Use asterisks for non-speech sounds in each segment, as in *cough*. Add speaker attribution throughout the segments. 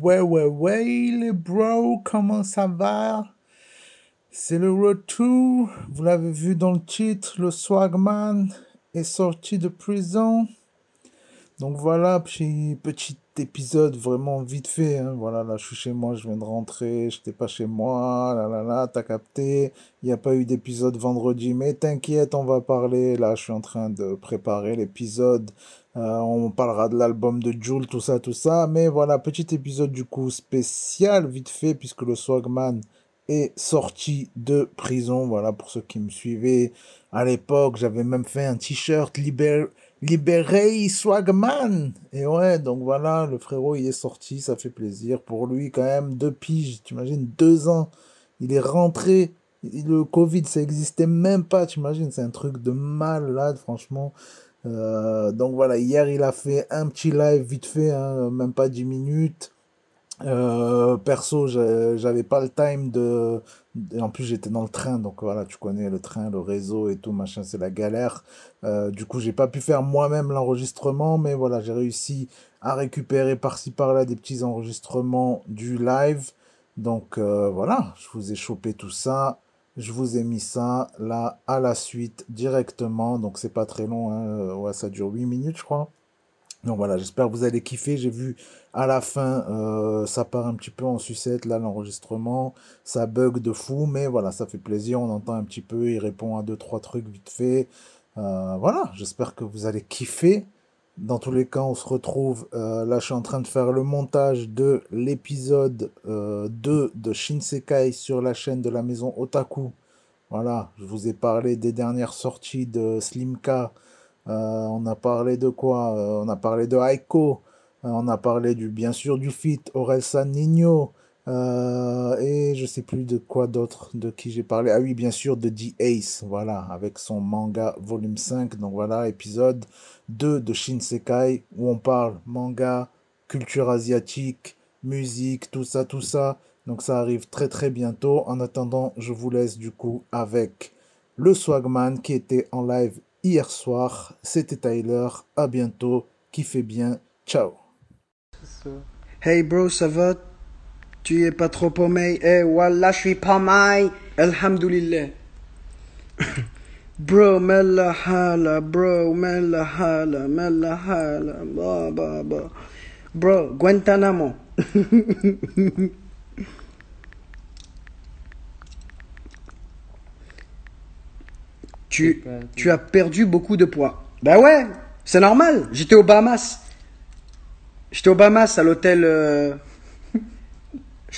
Speaker 1: Ouais, ouais, ouais, les bros, comment ça va? C'est le retour. Vous l'avez vu dans le titre, le Swagman est sorti de prison. Donc voilà, petit, épisode vraiment vite fait. hein. Voilà, là, je suis chez moi, je viens de rentrer, j'étais pas chez moi, là, là, là, t'as capté. Il n'y a pas eu d'épisode vendredi, mais t'inquiète, on va parler. Là, je suis en train de préparer l'épisode. Euh, on parlera de l'album de Jules, tout ça, tout ça. Mais voilà, petit épisode du coup spécial, vite fait, puisque le Swagman est sorti de prison. Voilà, pour ceux qui me suivaient à l'époque, j'avais même fait un t-shirt Libéré Swagman. Et ouais, donc voilà, le frérot, il est sorti, ça fait plaisir pour lui quand même. Deux piges, t'imagines, deux ans. Il est rentré. Le Covid, ça existait même pas, t'imagines, c'est un truc de malade, franchement. Euh, donc voilà, hier, il a fait un petit live vite fait, hein, même pas 10 minutes. Euh, perso, j'avais pas le time de. En plus, j'étais dans le train, donc voilà, tu connais le train, le réseau et tout, machin, c'est la galère. Euh, du coup, j'ai pas pu faire moi-même l'enregistrement, mais voilà, j'ai réussi à récupérer par-ci par-là des petits enregistrements du live. Donc voilà, je vous ai chopé tout ça. Je vous ai mis ça là à la suite directement. Donc c'est pas très long, hein. Ouais, ça dure 8 minutes, je crois. Donc voilà, j'espère que vous allez kiffer. J'ai vu à la fin, euh, ça part un petit peu en sucette, là, l'enregistrement. Ça bug de fou, mais voilà, ça fait plaisir. On entend un petit peu, il répond à deux, trois trucs vite fait. Euh, voilà, j'espère que vous allez kiffer. Dans tous les cas, on se retrouve. euh, là, je suis en train de faire le montage de l'épisode euh, 2 de Shinsekai sur la chaîne de la maison Otaku. Voilà, je vous ai parlé des dernières sorties de Slimka. Euh, on a parlé de quoi? Euh, on a parlé de Aiko. Euh, on a parlé du, bien sûr du feat Orelsan Nino. Euh, et je sais plus de quoi d'autre, de qui j'ai parlé. Ah oui, bien sûr, de The Ace, voilà, avec son manga volume 5. Donc voilà, épisode 2 de Shinsekai, où on parle manga, culture asiatique, musique, tout ça, tout ça. Donc ça arrive très très bientôt. En attendant, je vous laisse du coup avec le Swagman qui était en live hier soir. C'était Tyler. À bientôt. Kiffez bien. Ciao.
Speaker 2: Hey bro, ça va? Tu es pas trop paumé Eh wallah, je suis pas mal. Alhamdulillah. bro, mella hala, bro, mella hala, mella hala, bah, bah. Bro, Guantanamo. *laughs* tu, tu as perdu beaucoup de poids. Bah ouais, c'est normal. J'étais aux Bahamas. J'étais aux Bahamas à l'hôtel. euh,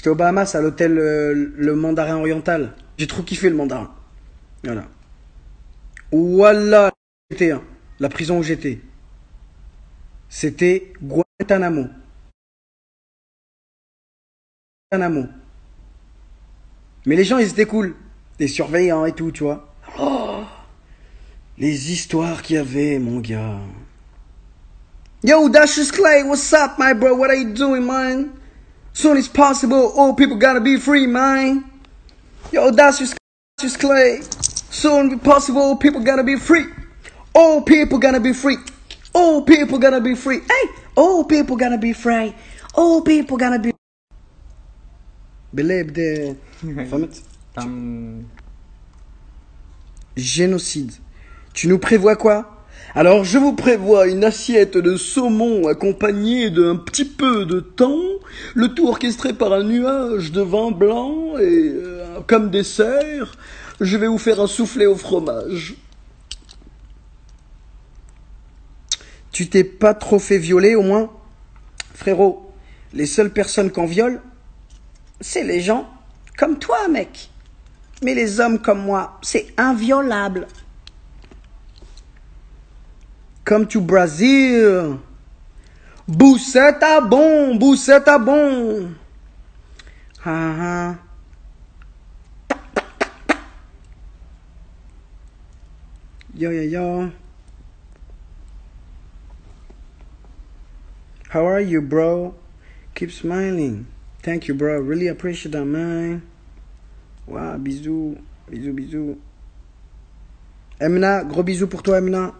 Speaker 2: J'étais aux Bahamas à l'hôtel euh, le Mandarin Oriental. J'ai trop kiffé le Mandarin. Voilà. Voilà, j'étais, la prison où j'étais. C'était Guantanamo. Guantanamo. Mais les gens, ils étaient cool. Les surveillants et tout, tu vois. Oh, les histoires qu'il y avait, mon gars. Yo, Dashus Clay, what's up, my bro? What are you doing, man? Soon as possible, all people gotta be free, man. Yo, Dashus Dashus Clay, soon as possible, all people gotta be free. All people gotta be free. All people gotta be free. Hey, all people gotta be free. All people gotta be. بالله بدي فهمت؟
Speaker 3: Tam-
Speaker 2: Génocide. Tu nous prévois quoi Alors je vous prévois une assiette de saumon accompagnée d'un petit peu de thon, le tout orchestré par un nuage de vin blanc et euh, comme dessert, je vais vous faire un soufflé au fromage. Tu t'es pas trop fait violer au moins? Frérot, les seules personnes qu'on viole, c'est les gens comme toi, mec. Mais les hommes comme moi, c'est inviolable. Come to Brazil. Buceta bon, buceta bon. Ah, ah. Yo, yo, yo. How are you, bro? Keep smiling. Thank you, bro. Really appreciate that, man. Wow, bisous. Bisous, bisous. Emna, gros bisous pour toi, Emna.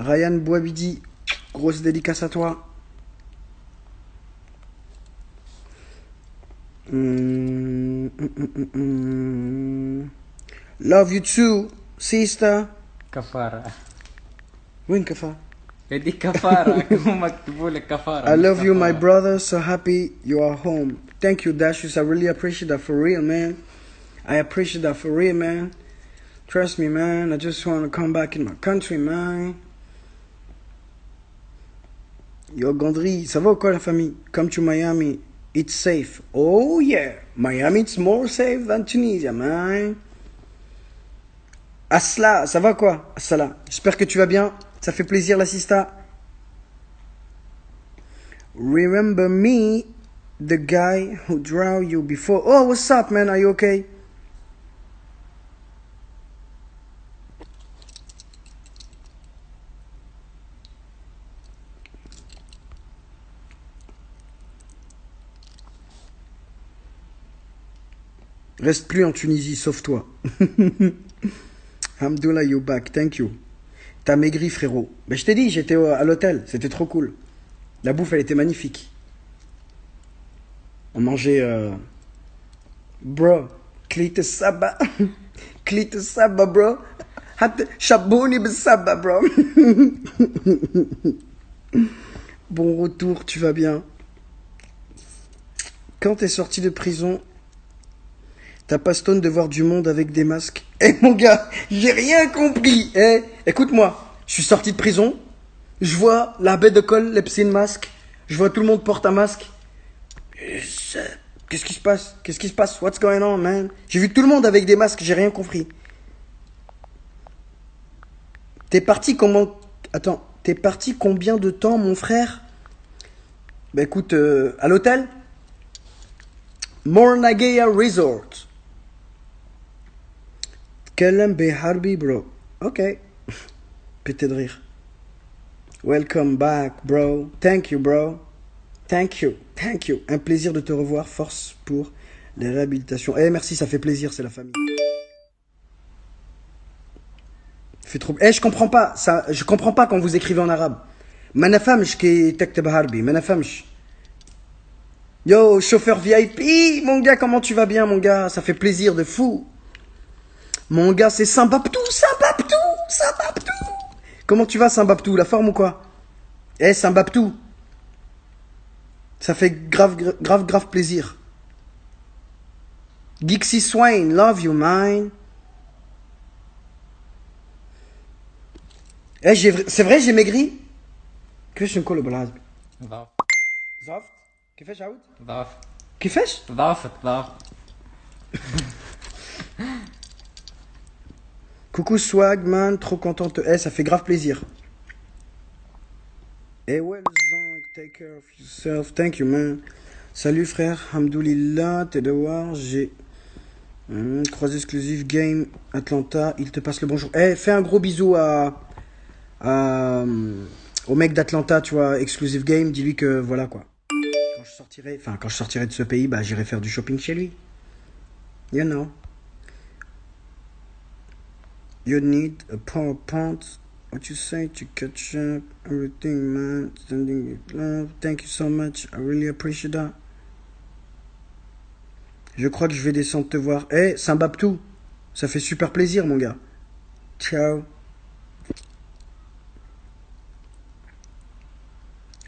Speaker 2: Ryan Boabidi, grosse dédicace à toi. Hmm. Love you too, sister.
Speaker 3: Kafara,
Speaker 2: وين
Speaker 3: Kafara? Eddie *laughs* Kafara.
Speaker 2: I love you my brother so happy you are home thank you Dashus. I really appreciate that for real man I appreciate that for real man trust me man I just want to come back in my country man Yo, Gondry, ça va ou quoi, la famille? Come to Miami. It's safe. Oh, yeah. Miami, it's more safe than Tunisia, man. Asla, ça va quoi? Asla? J'espère que tu vas bien. Ça fait plaisir, l'assista. Remember me, the guy who drew you before. Oh, what's up, man? Are you okay? Reste plus en Tunisie, sauf toi. *laughs* Hamdoullah, you back. Thank you. T'as maigri, frérot. Mais je t'ai dit, j'étais à l'hôtel. C'était trop cool. La bouffe, elle était magnifique. On mangeait. Euh... Bro, clit saba. *laughs* clit saba, bro. Hat shabouni saba, bro. *laughs* bon retour, tu vas bien. Quand t'es sorti de prison, t'as pas stone de voir du monde avec des masques? Eh mon gars, j'ai rien compris. Eh, écoute-moi, je suis sorti de prison. Je vois la baie de colle, les psy masque. Je vois tout le monde porte un masque. Je- Qu'est-ce qui se passe? Qu'est-ce qui se passe? What's going on, man? J'ai vu tout le monde avec des masques, j'ai rien compris. T'es parti comment? Attends, t'es parti combien de temps, mon frère? Bah écoute, euh, à l'hôtel? Mornagea Resort. Kalem Harbi, bro. Ok. Pété de rire. Welcome back, bro. Thank you, bro. Thank you. Thank you. Un plaisir de te revoir. Force pour les réhabilitations. Eh, merci, ça fait plaisir, c'est la famille. Fait trop. Eh, je comprends pas. Ça, je comprends pas quand vous écrivez en arabe. Manafamsh qui تكتب harbi. Manafamsh. Yo, chauffeur VIP, mon gars, comment tu vas bien, mon gars Ça fait plaisir de fou. Mon gars, c'est Saint-Baptou, Saint-Baptou, Saint-Baptou. Comment tu vas, Saint-Baptou La forme ou quoi Eh, Saint-Baptou. Ça fait grave, gra- grave, grave plaisir. Gixie Swain, love you, mine. Eh, j'ai vra- c'est vrai, j'ai maigri كيفاش نقول بالعربي
Speaker 3: ضعف
Speaker 2: زعفت كيفاش عاود
Speaker 3: ضعف
Speaker 2: كيفاش
Speaker 3: ضعفت ضعف
Speaker 2: Coucou Swag, man, trop contente. Eh, ça fait grave plaisir. Eh ouais, take care of yourself. Thank you, man. Salut frère, Hamdoulillah, t'es dehors, j'ai croisé exclusive game Atlanta, il te passe le bonjour. Eh, fais un gros bisou à, à au mec d'Atlanta, tu vois, exclusive game, dis-lui que voilà quoi. Quand je sortirai, enfin quand je sortirai de ce pays, bah j'irai faire du shopping chez lui. You know. You need a PowerPoint. What you say to catch up everything, man. Sending you love. Thank you so much. I really appreciate that. Je crois que je vais descendre te voir. Eh, Saint-Baptou. Ça fait super plaisir, mon gars. Ciao.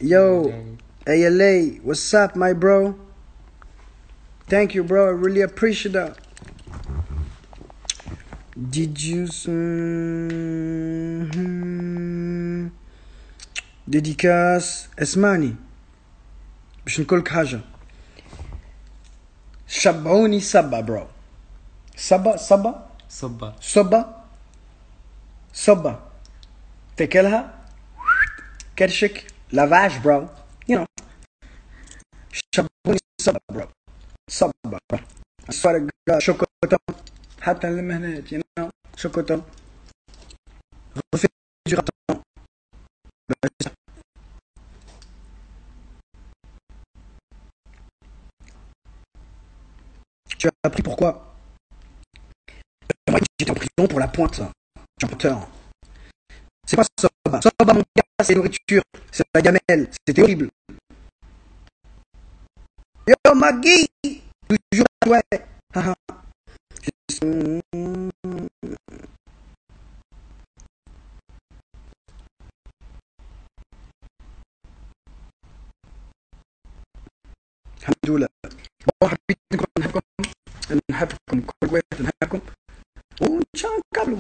Speaker 2: Yo, ALA, what's up, my bro? Thank you, bro. I really appreciate that. Did you ديديكاس اسمعني باش نقولك حاجة. شبعوني سبا برو سبا سبا
Speaker 3: صبا
Speaker 2: صبا صبا تاكلها؟ كرشك؟ لافاج برو يو نو شبعوني سبا برو صبا الفرق شوكولاته حتى المهنات you know شوكولا refais du raton Bah, c'est ça. Tu as appris pourquoi Moi, J'étais en prison pour la pointe. Chanteur. C'est pas Soba. Soba, mon gars, c'est nourriture. C'est la gamelle. C'était horrible. Yo, Maggie toujours ouais. 穿格鲁。